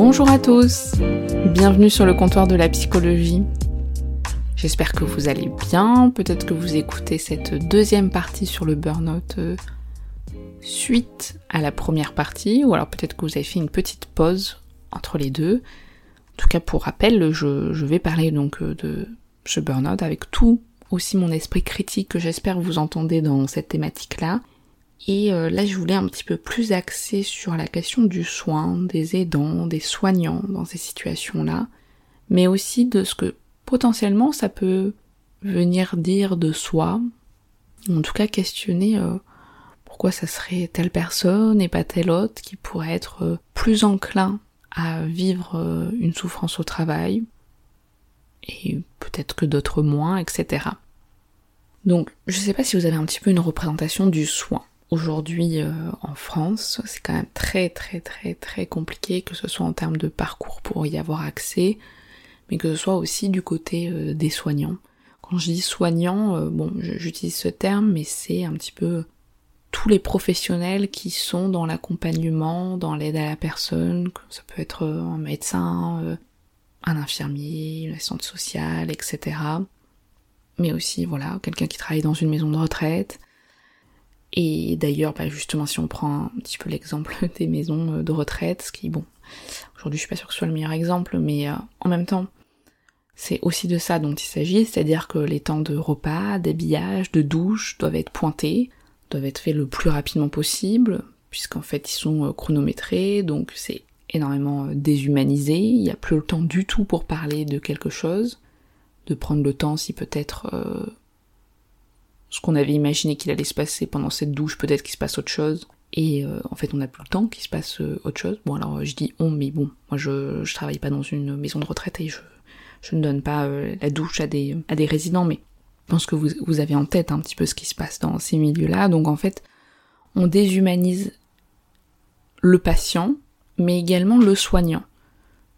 Bonjour à tous, bienvenue sur le comptoir de la psychologie. J'espère que vous allez bien, peut-être que vous écoutez cette deuxième partie sur le burn-out euh, suite à la première partie, ou alors peut-être que vous avez fait une petite pause entre les deux. En tout cas, pour rappel, je, vais parler donc euh, de ce burn-out avec tout aussi mon esprit critique que j'espère vous entendez dans cette thématique-là. Et euh, là, je voulais un petit peu plus axer sur la question du soin, des aidants, des soignants dans ces situations-là, mais aussi de ce que potentiellement ça peut venir dire de soi, en tout cas questionner euh, pourquoi ça serait telle personne et pas telle autre qui pourrait être euh, plus enclin à vivre une souffrance au travail, et peut-être que d'autres moins, etc. Donc, je sais pas si vous avez un petit peu une représentation du soin aujourd'hui euh, en France, c'est quand même très très très très compliqué, que ce soit en termes de parcours pour y avoir accès, mais que ce soit aussi du côté euh, des soignants. Quand je dis soignants, euh, bon, j'utilise ce terme, mais c'est un petit peu tous les professionnels qui sont dans l'accompagnement, dans l'aide à la personne, ça peut être un médecin, un infirmier, une assistante sociale, etc. Mais aussi, voilà, quelqu'un qui travaille dans une maison de retraite, et d'ailleurs, bah justement, si on prend un petit peu l'exemple des maisons euh, de retraite, ce qui, bon, aujourd'hui je suis pas sûre que ce soit le meilleur exemple, mais euh, en même temps, c'est aussi de ça dont il s'agit, c'est-à-dire que les temps de repas, d'habillage, de douche doivent être pointés, doivent être faits le plus rapidement possible, puisqu'en fait ils sont euh, chronométrés, donc c'est énormément déshumanisé, il n'y a plus le temps du tout pour parler de quelque chose, de prendre le temps si peut-être ce qu'on avait imaginé qu'il allait se passer pendant cette douche, peut-être qu'il se passe autre chose. Et euh, en fait, on n'a plus le temps qu'il se passe euh, autre chose. Bon, alors je dis on, mais bon, moi je, je travaille pas dans une maison de retraite et je, ne donne pas euh, la douche à des, résidents, mais je pense que vous avez en tête un petit peu ce qui se passe dans ces milieux-là. Donc en fait, on déshumanise le patient, mais également le soignant.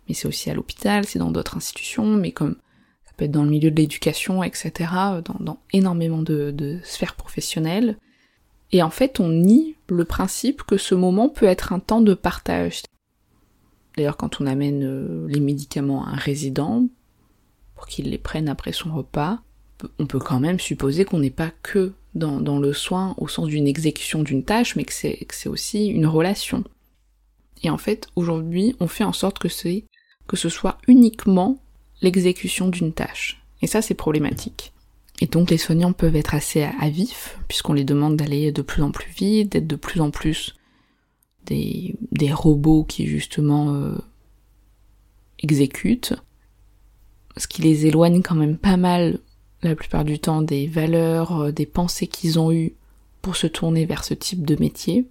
Mais c'est aussi à l'hôpital, c'est dans d'autres institutions, mais comme dans le milieu de l'éducation, etc., dans, énormément de, sphères professionnelles. Et en fait, on nie le principe que ce moment peut être un temps de partage. D'ailleurs, quand on amène euh, les médicaments à un résident, pour qu'il les prenne après son repas, on peut quand même supposer qu'on n'est pas que dans, le soin au sens d'une exécution d'une tâche, mais que c'est aussi une relation. Et en fait, aujourd'hui, on fait en sorte que ce soit uniquement l'exécution d'une tâche. Et ça, c'est problématique. Et donc les soignants peuvent être assez à, vif, puisqu'on les demande d'aller de plus en plus vite, d'être de plus en plus des, robots qui justement euh, exécutent, ce qui les éloigne quand même pas mal la plupart du temps des valeurs, euh, des pensées qu'ils ont eues pour se tourner vers ce type de métier.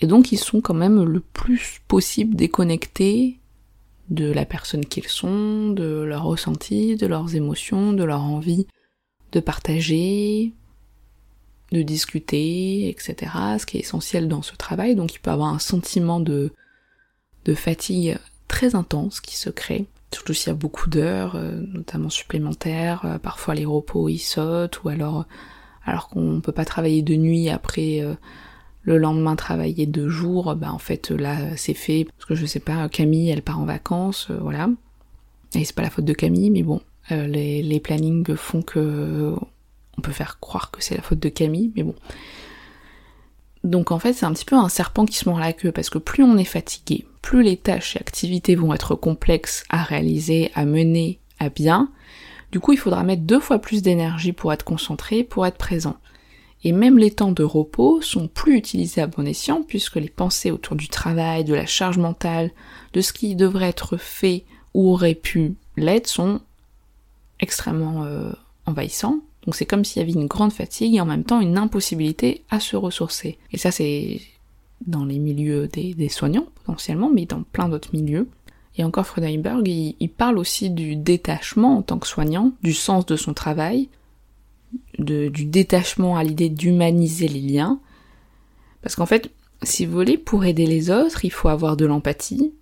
Et donc ils sont quand même le plus possible déconnectés de la personne qu'ils sont, de leurs ressentis, de leurs émotions, de leur envie de partager, de discuter, etc. Ce qui est essentiel dans ce travail. Donc il peut avoir un sentiment de, de fatigue très intense qui se crée. Surtout s'il y a beaucoup d'heures, euh, notamment supplémentaires, euh, parfois les repos ils sautent, ou alors alors qu'on peut pas travailler de nuit après euh, le lendemain travailler deux jours, bah en fait là c'est fait parce que je sais pas, Camille elle part en vacances, euh, voilà. Et c'est pas la faute de Camille, mais bon, euh, les, les, plannings font que on peut faire croire que c'est la faute de Camille, mais bon. Donc en fait c'est un petit peu un serpent qui se mord la queue parce que plus on est fatigué, plus les tâches et activités vont être complexes à réaliser, à mener à bien. Du coup il faudra mettre deux fois plus d'énergie pour être concentré, pour être présent. Et même les temps de repos sont plus utilisés à bon escient puisque les pensées autour du travail, de la charge mentale, de ce qui devrait être fait ou auraient pu l'être sont extrêmement euh, envahissants. Donc c'est comme s'il y avait une grande fatigue et en même temps une impossibilité à se ressourcer. Et ça c'est dans les milieux des, soignants potentiellement, mais dans plein d'autres milieux. Et encore Freudenberg, il, parle aussi du détachement en tant que soignant, du sens de son travail, de, du détachement à l'idée d'humaniser les liens. Parce qu'en fait, si vous voulez, pour aider les autres, il faut avoir de l'empathie,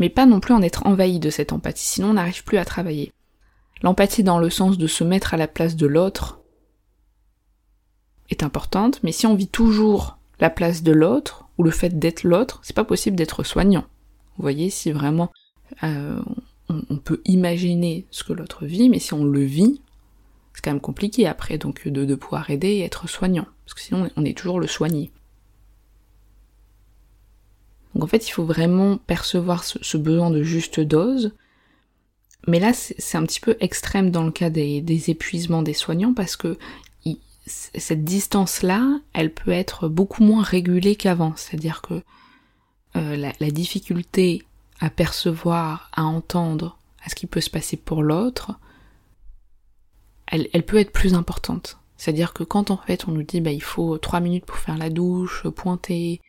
mais pas non plus en être envahi de cette empathie, sinon on n'arrive plus à travailler. L'empathie dans le sens de se mettre à la place de l'autre est importante, mais si on vit toujours la place de l'autre, ou le fait d'être l'autre, c'est pas possible d'être soignant. Vous voyez, si vraiment euh, on, peut imaginer ce que l'autre vit, mais si on le vit, c'est quand même compliqué après donc de, pouvoir aider et être soignant, parce que sinon on est toujours le soigné. Donc en fait, il faut vraiment percevoir ce, besoin de juste dose. Mais là, c'est un petit peu extrême dans le cas des, épuisements des soignants parce que cette distance-là, elle peut être beaucoup moins régulée qu'avant. C'est-à-dire que euh, la, difficulté à percevoir, à entendre, à ce qui peut se passer pour l'autre, elle, elle, peut être plus importante. C'est-à-dire que quand en fait on nous dit bah il faut trois minutes pour faire la douche, pointer,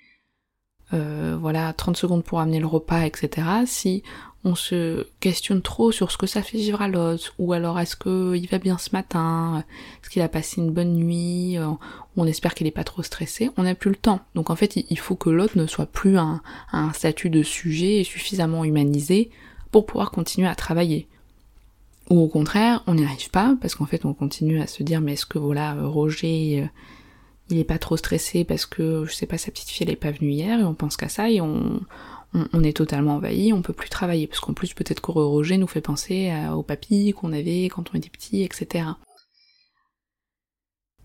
euh, voilà, 30 secondes pour amener le repas, etc. Si on se questionne trop sur ce que ça fait vivre à l'autre, ou alors est-ce qu'il va bien ce matin, est-ce qu'il a passé une bonne nuit, euh, on espère qu'il n'est pas trop stressé, on n'a plus le temps. Donc en fait, il faut que l'autre ne soit plus un, un statut de sujet suffisamment humanisé pour pouvoir continuer à travailler. Ou au contraire, on n'y arrive pas, parce qu'en fait on continue à se dire mais est-ce que voilà, Roger il est pas trop stressé parce que, je sais pas, sa petite fille elle pas venue hier et on pense qu'à ça et on, est totalement envahi, on peut plus travailler parce qu'en plus peut-être que Roger nous fait penser au papy qu'on avait quand on était petit, etc.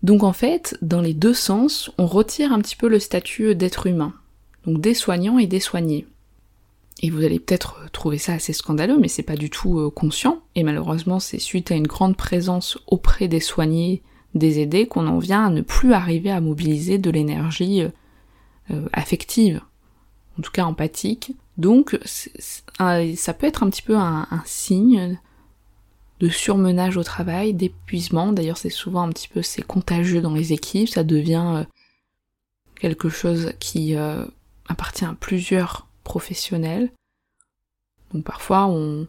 Donc en fait, dans les deux sens, on retire un petit peu le statut d'être humain. Donc des soignants et des soignés. Et vous allez peut-être trouver ça assez scandaleux, mais c'est pas du tout euh, conscient. Et malheureusement, c'est suite à une grande présence auprès des soignés des aider qu'on en vient à ne plus arriver à mobiliser de l'énergie euh, euh, affective, en tout cas empathique. Donc ça peut être un petit peu un, signe de surmenage au travail, d'épuisement. D'ailleurs c'est souvent un petit peu c'est contagieux dans les équipes, ça devient euh, quelque chose qui appartient à plusieurs professionnels. Donc parfois on,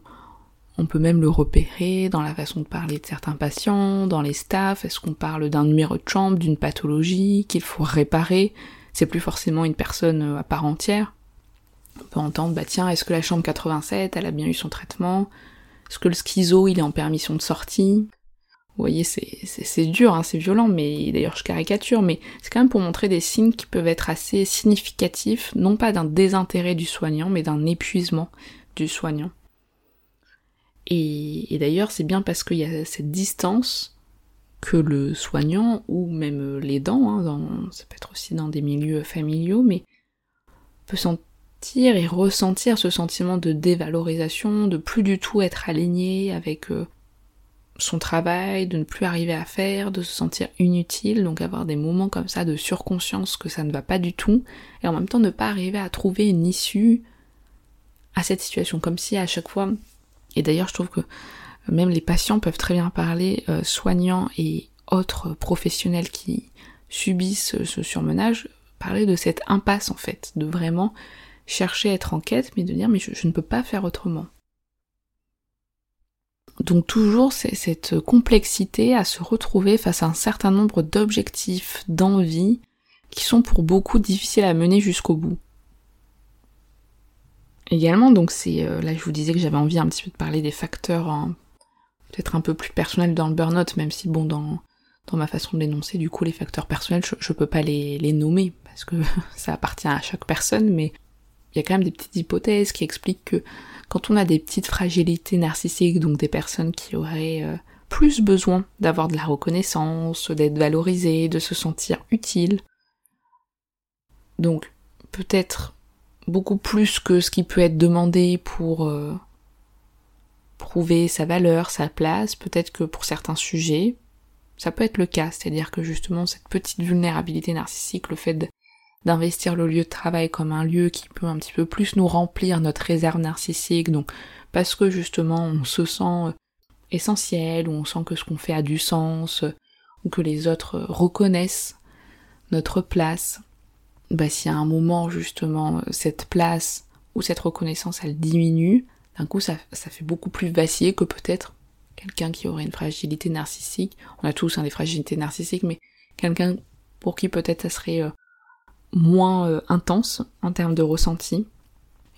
on peut même le repérer dans la façon de parler de certains patients, dans les staffs, est-ce qu'on parle d'un numéro de chambre, d'une pathologie qu'il faut réparer, c'est plus forcément une personne euh, à part entière. On peut entendre, bah tiens, est-ce que la chambre 87, elle a bien eu son traitement? Est-ce que le schizo, il est en permission de sortie? Vous voyez, c'est dur, hein, c'est violent, mais d'ailleurs je caricature, mais c'est quand même pour montrer des signes qui peuvent être assez significatifs, non pas d'un désintérêt du soignant, mais d'un épuisement du soignant. Et, d'ailleurs, c'est bien parce qu'il y a cette distance que le soignant, ou même l'aidant, hein, ça peut être aussi dans des milieux familiaux, mais peut sentir et ressentir ce sentiment de dévalorisation, de plus du tout être aligné avec euh, son travail, de ne plus arriver à faire, de se sentir inutile, donc avoir des moments comme ça de surconscience que ça ne va pas du tout, et en même temps ne pas arriver à trouver une issue à cette situation, comme si à chaque fois et d'ailleurs, je trouve que même les patients peuvent très bien parler, euh, soignants et autres professionnels qui subissent ce surmenage, parler de cette impasse en fait, de vraiment chercher à être en quête, mais de dire mais je, ne peux pas faire autrement. Donc toujours cette complexité à se retrouver face à un certain nombre d'objectifs, d'envies, qui sont pour beaucoup difficiles à mener jusqu'au bout. Également, donc c'est euh, là je vous disais que j'avais envie un petit peu de parler des facteurs hein, peut-être un peu plus personnels dans le burn-out, même si bon dans ma façon de l'énoncer, du coup les facteurs personnels, je, peux pas les, les nommer parce que ça appartient à chaque personne, mais il y a quand même des petites hypothèses qui expliquent que quand on a des petites fragilités narcissiques, donc des personnes qui auraient euh, plus besoin d'avoir de la reconnaissance, d'être valorisées, de se sentir utiles, donc peut-être beaucoup plus que ce qui peut être demandé pour euh, prouver sa valeur, sa place, peut-être que pour certains sujets, ça peut être le cas, c'est-à-dire que justement cette petite vulnérabilité narcissique, le fait d'investir le lieu de travail comme un lieu qui peut un petit peu plus nous remplir notre réserve narcissique, donc parce que justement on se sent essentiel, ou on sent que ce qu'on fait a du sens, ou que les autres reconnaissent notre place, bah si à un moment justement cette place ou cette reconnaissance elle diminue, d'un coup ça, fait beaucoup plus vaciller que peut-être quelqu'un qui aurait une fragilité narcissique. On a tous hein, des fragilités narcissiques, mais quelqu'un pour qui peut-être ça serait euh, moins euh, intense en termes de ressenti.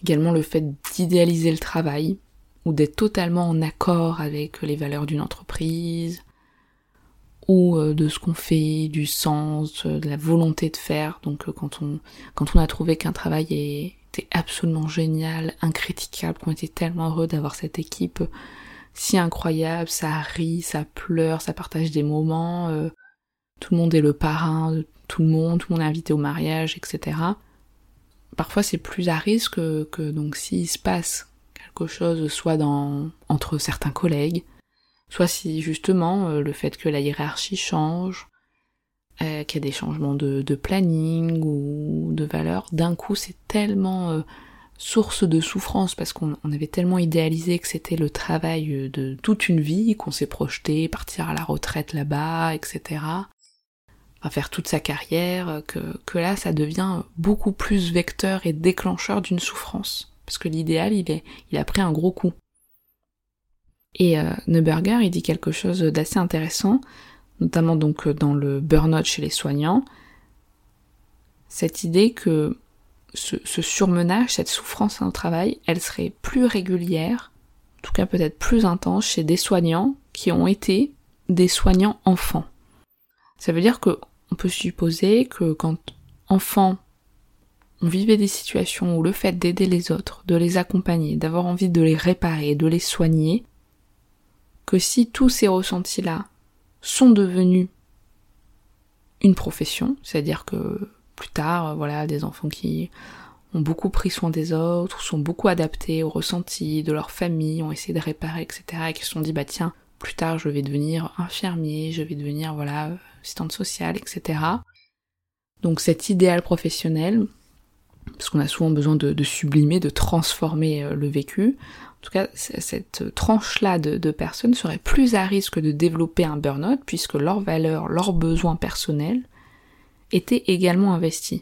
Également le fait d'idéaliser le travail, ou d'être totalement en accord avec les valeurs d'une entreprise, ou euh, de ce qu'on fait, du sens, de la volonté de faire. Donc quand on quand on a trouvé qu'un travail était absolument génial, incritiquable, qu'on était tellement heureux d'avoir cette équipe si incroyable, ça rit, ça pleure, ça partage des moments, tout le monde est le parrain tout le monde, tout le monde est invité au mariage, etc. Parfois c'est plus à risque que, donc s'il se passe quelque chose soit dans entre certains collègues, soit si justement euh, le fait que la hiérarchie change, euh, qu'il y a des changements de, planning ou de valeur, d'un coup c'est tellement euh, source de souffrance parce qu'on avait tellement idéalisé que c'était le travail de toute une vie, qu'on s'est projeté, partir à la retraite là-bas, etc à faire toute sa carrière, que, que là ça devient beaucoup plus vecteur et déclencheur d'une souffrance. Parce que l'idéal, il, est, il a pris un gros coup. Et euh, Neuberger, il dit quelque chose d'assez intéressant, notamment donc dans le burn-out chez les soignants, cette idée que ce, ce surmenage, cette souffrance au travail, elle serait plus régulière, en tout cas peut-être plus intense chez des soignants qui ont été des soignants enfants. Ça veut dire que on peut supposer que quand enfant on vivait des situations où le fait d'aider les autres, de les accompagner, d'avoir envie de les réparer, de les soigner, que si tous ces ressentis-là sont devenus une profession, c'est-à-dire que plus tard, voilà, des enfants qui ont beaucoup pris soin des autres, sont beaucoup adaptés aux ressentis de leur famille, ont essayé de réparer, etc., et qui se sont dit, bah tiens, plus tard je vais devenir infirmier, je vais devenir, voilà, assistante sociale, etc. Donc cet idéal professionnel, parce qu'on a souvent besoin de, sublimer, de transformer euh, le vécu, en tout cas cette tranche-là de, personnes serait plus à risque de développer un burn-out puisque leurs valeurs, leurs besoins personnels étaient également investis.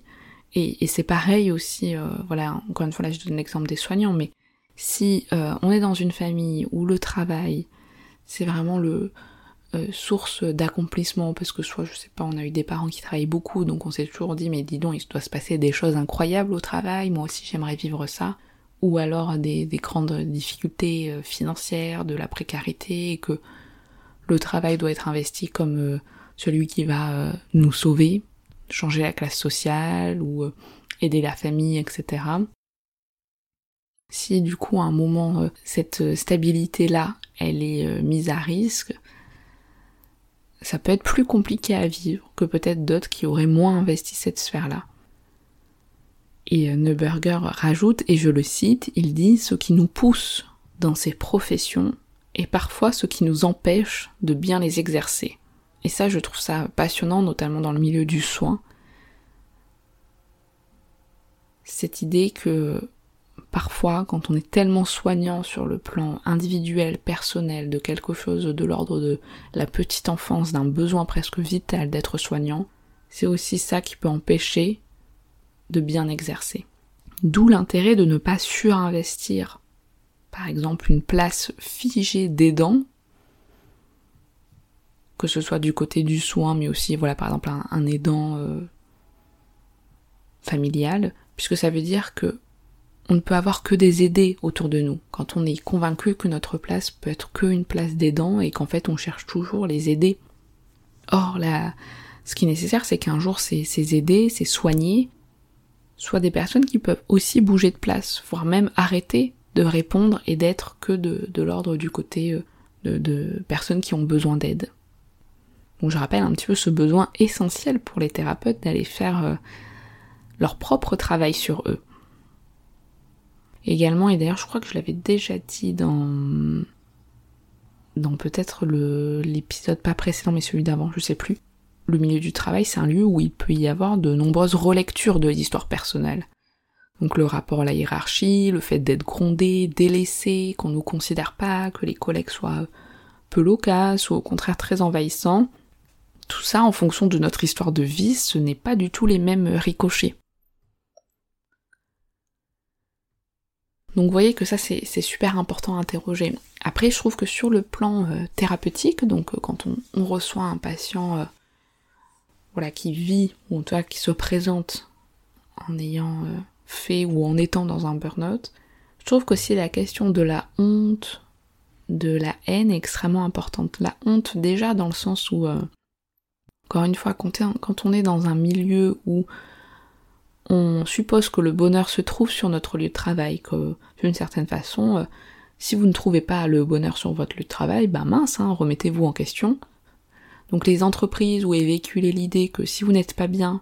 Et, c'est pareil aussi, euh, voilà, encore une fois là je donne l'exemple des soignants, mais si euh, on est dans une famille où le travail, c'est vraiment le, euh, source d'accomplissement parce que soit je sais pas on a eu des parents qui travaillent beaucoup donc on s'est toujours dit mais dis donc il doit se passer des choses incroyables au travail moi aussi j'aimerais vivre ça. Ou alors des, grandes difficultés euh, financières de la précarité et que le travail doit être investi comme euh, celui qui va nous sauver changer la classe sociale ou aider la famille etc si du coup à un moment cette stabilité là elle est mise à risque ça peut être plus compliqué à vivre que peut-être d'autres qui auraient moins investi cette sphère-là. Et euh, Neuberger rajoute, et je le cite, il dit ce qui nous pousse dans ces professions est parfois ce qui nous empêche de bien les exercer. Et ça, je trouve ça passionnant, notamment dans le milieu du soin. Cette idée que parfois, quand on est tellement soignant sur le plan individuel, personnel, de quelque chose de l'ordre de la petite enfance, d'un besoin presque vital d'être soignant, c'est aussi ça qui peut empêcher de bien exercer. D'où l'intérêt de ne pas surinvestir. Par exemple, une place figée d'aidant, que ce soit du côté du soin, mais aussi, voilà, par exemple, un, aidant euh, familial, puisque ça veut dire que on ne peut avoir que des aidés autour de nous. Quand on est convaincu que notre place peut être qu'une place d'aidant et qu'en fait on cherche toujours les aider. Or, là, ce qui est nécessaire, c'est qu'un jour ces, ces aidés, ces soignés, soient des personnes qui peuvent aussi bouger de place, voire même arrêter de répondre et d'être que de, l'ordre du côté euh, de, de, personnes qui ont besoin d'aide. Donc je rappelle un petit peu ce besoin essentiel pour les thérapeutes d'aller faire euh, leur propre travail sur eux également, et d'ailleurs je crois que je l'avais déjà dit dans dans peut-être l'épisode pas précédent mais celui d'avant, je sais plus. Le milieu du travail, c'est un lieu où il peut y avoir de nombreuses relectures de l'histoire personnelle. Donc le rapport à la hiérarchie, le fait d'être grondé, délaissé, qu'on ne nous considère pas, que les collègues soient peu loquaces ou au contraire très envahissants. Tout ça en fonction de notre histoire de vie, ce n'est pas du tout les mêmes ricochets. Donc vous voyez que ça c'est super important à interroger. Après je trouve que sur le plan euh, thérapeutique, donc euh, quand on, reçoit un patient euh, voilà, qui vit, ou en tout cas qui se présente en ayant fait ou en étant dans un burn-out, je trouve qu'aussi la question de la honte, de la haine est extrêmement importante. La honte déjà dans le sens où, encore une fois, quand on est dans un milieu où on suppose que le bonheur se trouve sur notre lieu de travail, que d'une certaine façon, euh, si vous ne trouvez pas le bonheur sur votre lieu de travail, ben mince, hein, remettez-vous en question. Donc les entreprises où est véhiculée l'idée que si vous n'êtes pas bien,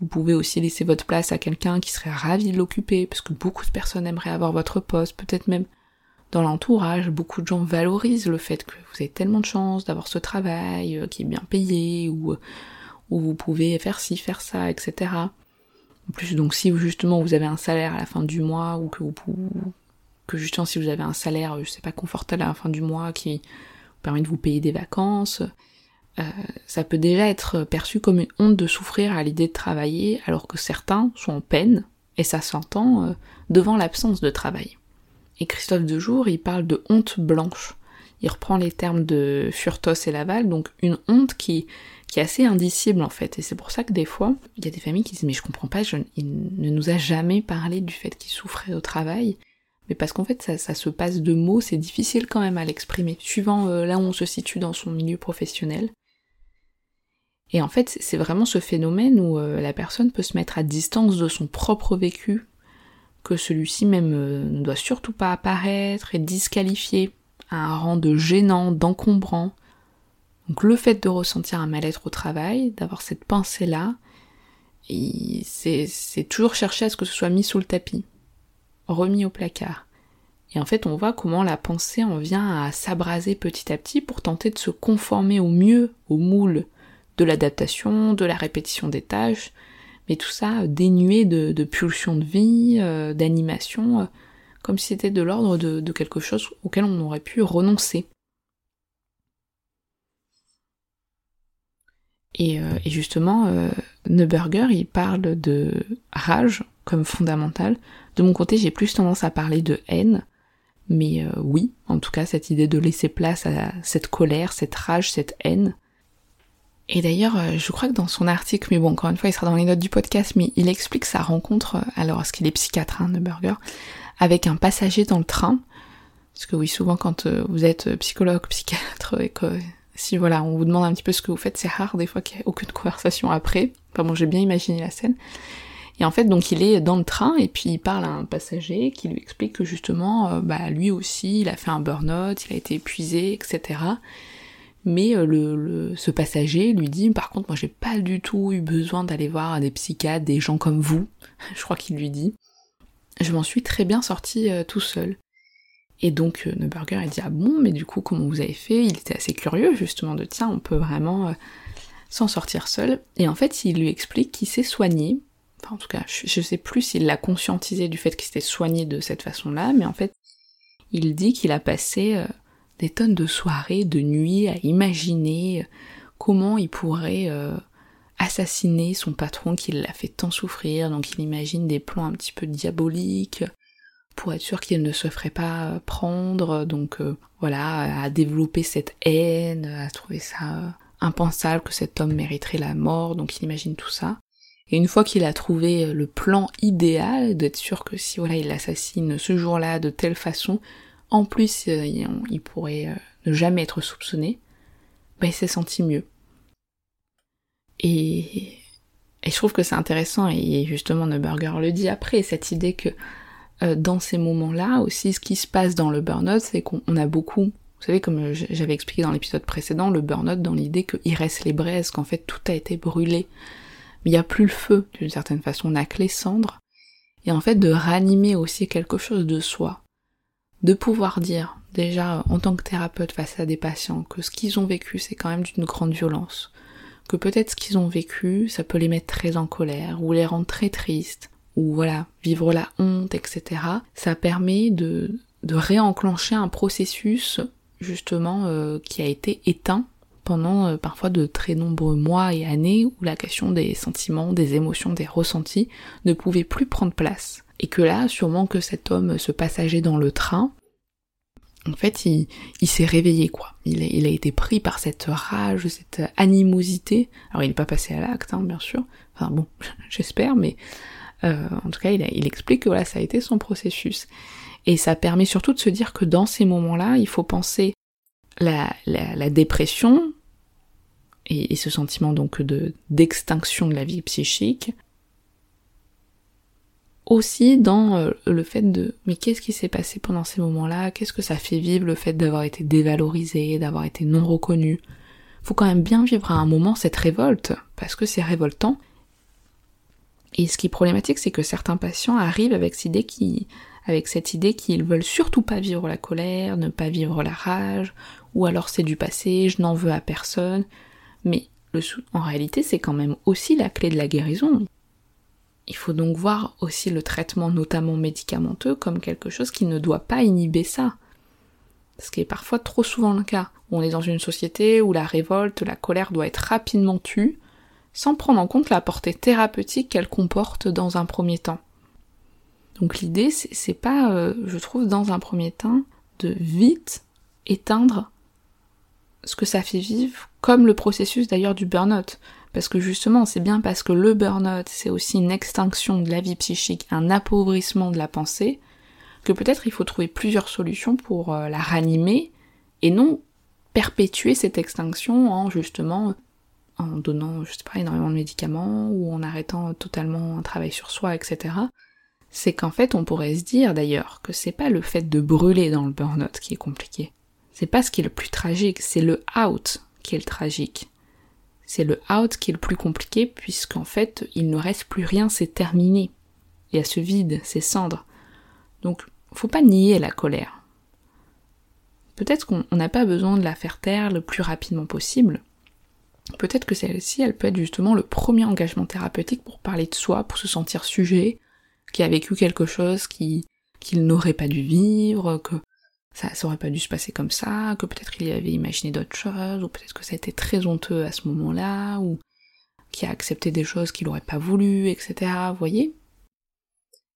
vous pouvez aussi laisser votre place à quelqu'un qui serait ravi de l'occuper, parce que beaucoup de personnes aimeraient avoir votre poste, peut-être même dans l'entourage, beaucoup de gens valorisent le fait que vous avez tellement de chance d'avoir ce travail euh, qui est bien payé, ou où vous pouvez faire ci, faire ça, etc. En plus, donc si justement vous avez un salaire à la fin du mois ou que vous que justement si vous avez un salaire, je sais pas, confortable à la fin du mois qui vous permet de vous payer des vacances, euh, ça peut déjà être perçu comme une honte de souffrir à l'idée de travailler alors que certains sont en peine, et ça s'entend, euh, devant l'absence de travail. Et Christophe Dejour, il parle de honte blanche. Il reprend les termes de Furtos et Laval, donc une honte qui, qui est assez indicible en fait. Et c'est pour ça que des fois, il y a des familles qui disent mais je comprends pas, il ne nous a jamais parlé du fait qu'il souffrait au travail. Mais parce qu'en fait ça, se passe de mots, c'est difficile quand même à l'exprimer, suivant euh, là où on se situe dans son milieu professionnel. Et en fait, c'est vraiment ce phénomène où euh, la personne peut se mettre à distance de son propre vécu, que celui-ci même euh, ne doit surtout pas apparaître et disqualifier un rang de gênant, d'encombrant, donc le fait de ressentir un mal-être au travail, d'avoir cette pensée-là, c'est toujours chercher à ce que ce soit mis sous le tapis, remis au placard. Et en fait, on voit comment la pensée en vient à s'abraser petit à petit pour tenter de se conformer au mieux au moule de l'adaptation, de la répétition des tâches, mais tout ça dénué de, de pulsion de vie, euh, d'animation, euh, comme si c'était de l'ordre de quelque chose auquel on aurait pu renoncer. Euh, et, justement, euh, Neuberger, il parle de rage comme fondamentale. De mon côté, j'ai plus tendance à parler de haine, mais euh, oui, en tout cas, cette idée de laisser place à cette colère, cette rage, cette haine. Et d'ailleurs, je crois que dans son article, mais bon, encore une fois, il sera dans les notes du podcast, mais il explique sa rencontre, alors, est-ce qu'il est psychiatre, hein, Neuberger, avec un passager dans le train. Parce que oui, souvent quand vous êtes psychologue, psychiatre, et que si voilà, on vous demande un petit peu ce que vous faites, c'est rare des fois qu'il n'y ait aucune conversation après. Enfin bon, j'ai bien imaginé la scène. Et en fait, donc il est dans le train et puis il parle à un passager qui lui explique que justement, euh, bah lui aussi, il a fait un burn-out, il a été épuisé, etc. Mais euh, le, ce passager lui dit, par contre, moi j'ai pas du tout eu besoin d'aller voir des psychiatres, des gens comme vous. Je crois qu'il lui dit. Je m'en suis très bien sorti euh, tout seul. Et donc euh, Neuberger a dit ah bon mais du coup comment vous avez fait? Il était assez curieux justement de tiens on peut vraiment euh, s'en sortir seul. Et en fait il lui explique qu'il s'est soigné. Enfin en tout cas je, sais plus s'il l'a conscientisé du fait qu'il s'était soigné de cette façon-là, mais en fait il dit qu'il a passé des tonnes de soirées, de nuits à imaginer comment il pourrait assassiner son patron qui l'a fait tant souffrir, donc il imagine des plans un petit peu diaboliques, pour être sûr qu'il ne se ferait pas prendre, donc euh, voilà, à développer cette haine, à trouver ça impensable que cet homme mériterait la mort, donc il imagine tout ça. Et une fois qu'il a trouvé le plan idéal, d'être sûr que si voilà il l'assassine ce jour-là de telle façon, en plus euh, il pourrait euh, ne jamais être soupçonné, ben il s'est senti mieux. Et, et je trouve que c'est intéressant, et justement Neuberger le dit après, cette idée que euh, dans ces moments-là aussi, ce qui se passe dans le burn-out, c'est qu'on a beaucoup, vous savez, comme j'avais expliqué dans l'épisode précédent, le burn-out dans l'idée qu'il reste les braises, qu'en fait tout a été brûlé. Mais il n'y a plus le feu, d'une certaine façon, on n'a que les cendres. Et en fait, de ranimer aussi quelque chose de soi. De pouvoir dire, déjà, en tant que thérapeute face à des patients, que ce qu'ils ont vécu, c'est quand même d'une grande violence. Que peut-être ce qu'ils ont vécu, ça peut les mettre très en colère, ou les rendre très tristes, ou voilà, vivre la honte, etc., ça permet de, de réenclencher un processus justement euh, qui a été éteint pendant euh, parfois de très nombreux mois et années où la question des sentiments, des émotions, des ressentis ne pouvait plus prendre place. Et que là, sûrement que cet homme, ce passager dans le train, en fait, il, s'est réveillé, quoi. Il a, été pris par cette rage, cette animosité. Alors, il n'est pas passé à l'acte, hein, bien sûr. Enfin bon, j'espère, mais euh, en tout cas, il, explique que voilà, ça a été son processus. Et ça permet surtout de se dire que dans ces moments-là, il faut penser la, la, dépression et, ce sentiment donc de d'extinction de la vie psychique aussi dans euh, le fait de mais qu'est-ce qui s'est passé pendant ces moments-là? Qu'est-ce que ça fait vivre le fait d'avoir été dévalorisé, d'avoir été non reconnu? Faut quand même bien vivre à un moment cette révolte parce que c'est révoltant. Et ce qui est problématique, c'est que certains patients arrivent avec cette idée qui avec cette idée qu'ils veulent surtout pas vivre la colère, ne pas vivre la rage, ou alors c'est du passé, je n'en veux à personne. Mais le en réalité, c'est quand même aussi la clé de la guérison. Il faut donc voir aussi le traitement, notamment médicamenteux, comme quelque chose qui ne doit pas inhiber ça. Ce qui est parfois trop souvent le cas. On est dans une société où la révolte, la colère doit être rapidement tue, sans prendre en compte la portée thérapeutique qu'elle comporte dans un premier temps. Donc l'idée, c'est pas, euh, je trouve, dans un premier temps, de vite éteindre ce que ça fait vivre, comme le processus d'ailleurs du burn-out. Parce que justement, c'est bien parce que le burn-out, c'est aussi une extinction de la vie psychique, un appauvrissement de la pensée, que peut-être il faut trouver plusieurs solutions pour euh, la ranimer, et non perpétuer cette extinction en justement en donnant, je sais pas, énormément de médicaments, ou en arrêtant totalement un travail sur soi, etc c'est qu'en fait on pourrait se dire d'ailleurs que c'est pas le fait de brûler dans le burn-out qui est compliqué. C'est pas ce qui est le plus tragique, c'est le out qui est le tragique. C'est le out qui est le plus compliqué puisqu'en fait il ne reste plus rien, c'est terminé. Il y a ce vide, ces cendres. Donc faut pas nier la colère. Peut-être qu'on n'a pas besoin de la faire taire le plus rapidement possible. Peut-être que celle-ci, elle peut être justement le premier engagement thérapeutique pour parler de soi, pour se sentir sujet, qui a vécu quelque chose qui qu'il n'aurait pas dû vivre, ça, ça aurait pas dû se passer comme ça, que peut-être il avait imaginé d'autres choses, ou peut-être que ça a été très honteux à ce moment-là, ou qui a accepté des choses qu'il aurait pas voulu, etc. Vous voyez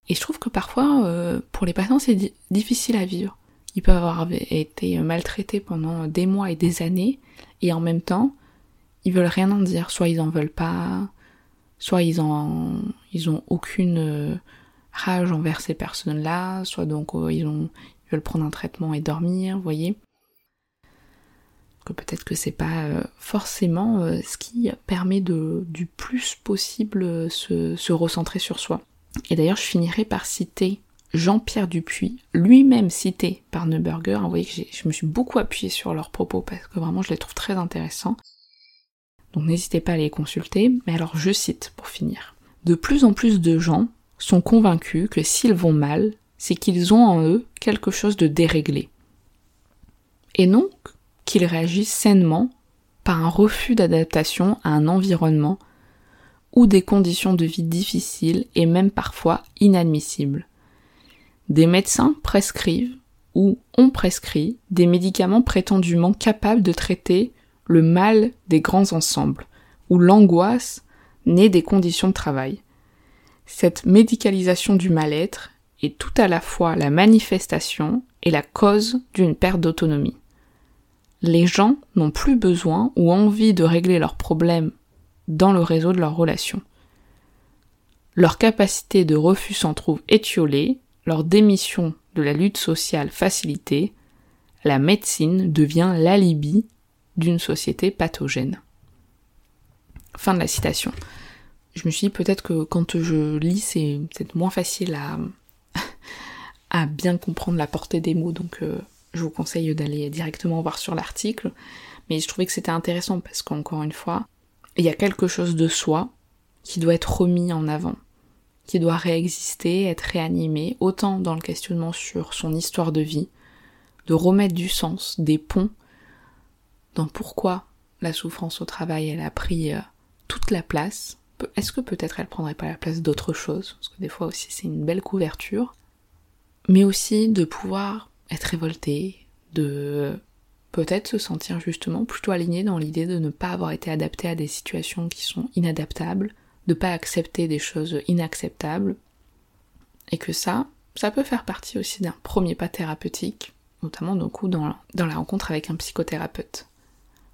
Et je trouve que parfois, euh, pour les patients, c'est difficile à vivre. Ils peuvent avoir été maltraités pendant des mois et des années, et en même temps, ils veulent rien en dire. Soit ils en veulent pas, soit ils en, ils ont aucune euh, rage envers ces personnes-là, soit donc euh, ils, ont, ils veulent prendre un traitement et dormir, vous voyez. Que peut-être que c'est pas euh, forcément euh, ce qui permet de du plus possible se, se recentrer sur soi. Et d'ailleurs, je finirai par citer Jean-Pierre Dupuis, lui-même cité par Neuberger. Vous voyez que je me suis beaucoup appuyée sur leurs propos parce que vraiment je les trouve très intéressants. Donc n'hésitez pas à les consulter. Mais alors je cite pour finir. De plus en plus de gens sont convaincus que s'ils vont mal, c'est qu'ils ont en eux quelque chose de déréglé. Et donc qu'ils réagissent sainement par un refus d'adaptation à un environnement ou des conditions de vie difficiles et même parfois inadmissibles. Des médecins prescrivent ou ont prescrit des médicaments prétendument capables de traiter le mal des grands ensembles, ou l'angoisse née des conditions de travail. Cette médicalisation du mal-être tout à la fois la manifestation et la cause d'une perte d'autonomie. Les gens n'ont plus besoin ou envie de régler leurs problèmes dans le réseau de leurs relations. Leur capacité de refus s'en trouve étiolée, leur démission de la lutte sociale facilitée, la médecine devient l'alibi d'une société pathogène. Fin de la citation je me suis dit peut-être que quand je lis, c'est peut-être moins facile à, à bien comprendre la portée des mots, donc euh, je vous conseille d'aller directement voir sur l'article. Mais je trouvais que c'était intéressant parce qu'encore une fois, il y a quelque chose de soi qui doit être remis en avant, qui doit réexister, être réanimé, autant dans le questionnement sur son histoire de vie, de remettre du sens, des ponts, dans pourquoi la souffrance au travail elle a pris euh, toute la place, est-ce que peut-être elle prendrait pas la place d'autre chose? Parce que des fois aussi c'est une belle couverture. Mais aussi de pouvoir être révolté, de peut-être se sentir justement plutôt aligné dans l'idée de ne pas avoir été adapté à des situations qui sont inadaptables, de pas accepter des choses inacceptables, et que ça, ça peut faire partie aussi d'un premier pas thérapeutique, notamment dans la rencontre avec un psychothérapeute.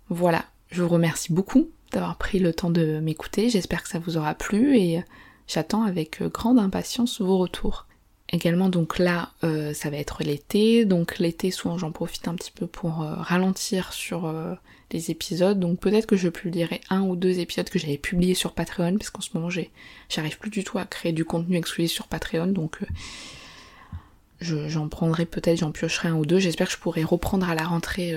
Voilà, je vous remercie beaucoup d'avoir pris le temps de m'écouter, j'espère que ça vous aura plu et j'attends avec grande impatience vos retours. Également donc là euh, ça va être l'été, donc l'été souvent j'en profite un petit peu pour euh, ralentir sur euh, les épisodes, donc peut-être que je publierai un ou deux épisodes que j'avais publiés sur Patreon, parce qu'en ce moment j'arrive plus du tout à créer du contenu exclusif sur Patreon, donc j'en prendrai peut-être, j'en piocherai un ou deux, j'espère que je pourrai reprendre à la rentrée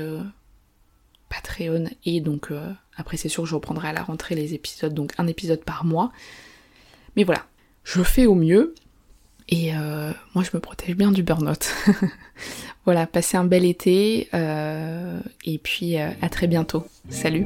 Et donc après c'est sûr que je reprendrai à la rentrée les épisodes, donc un épisode par mois. Mais voilà, je fais au mieux, et euh, moi, je me protège bien du burn-out. voilà, passez un bel été euh, et puis euh, à très bientôt. Salut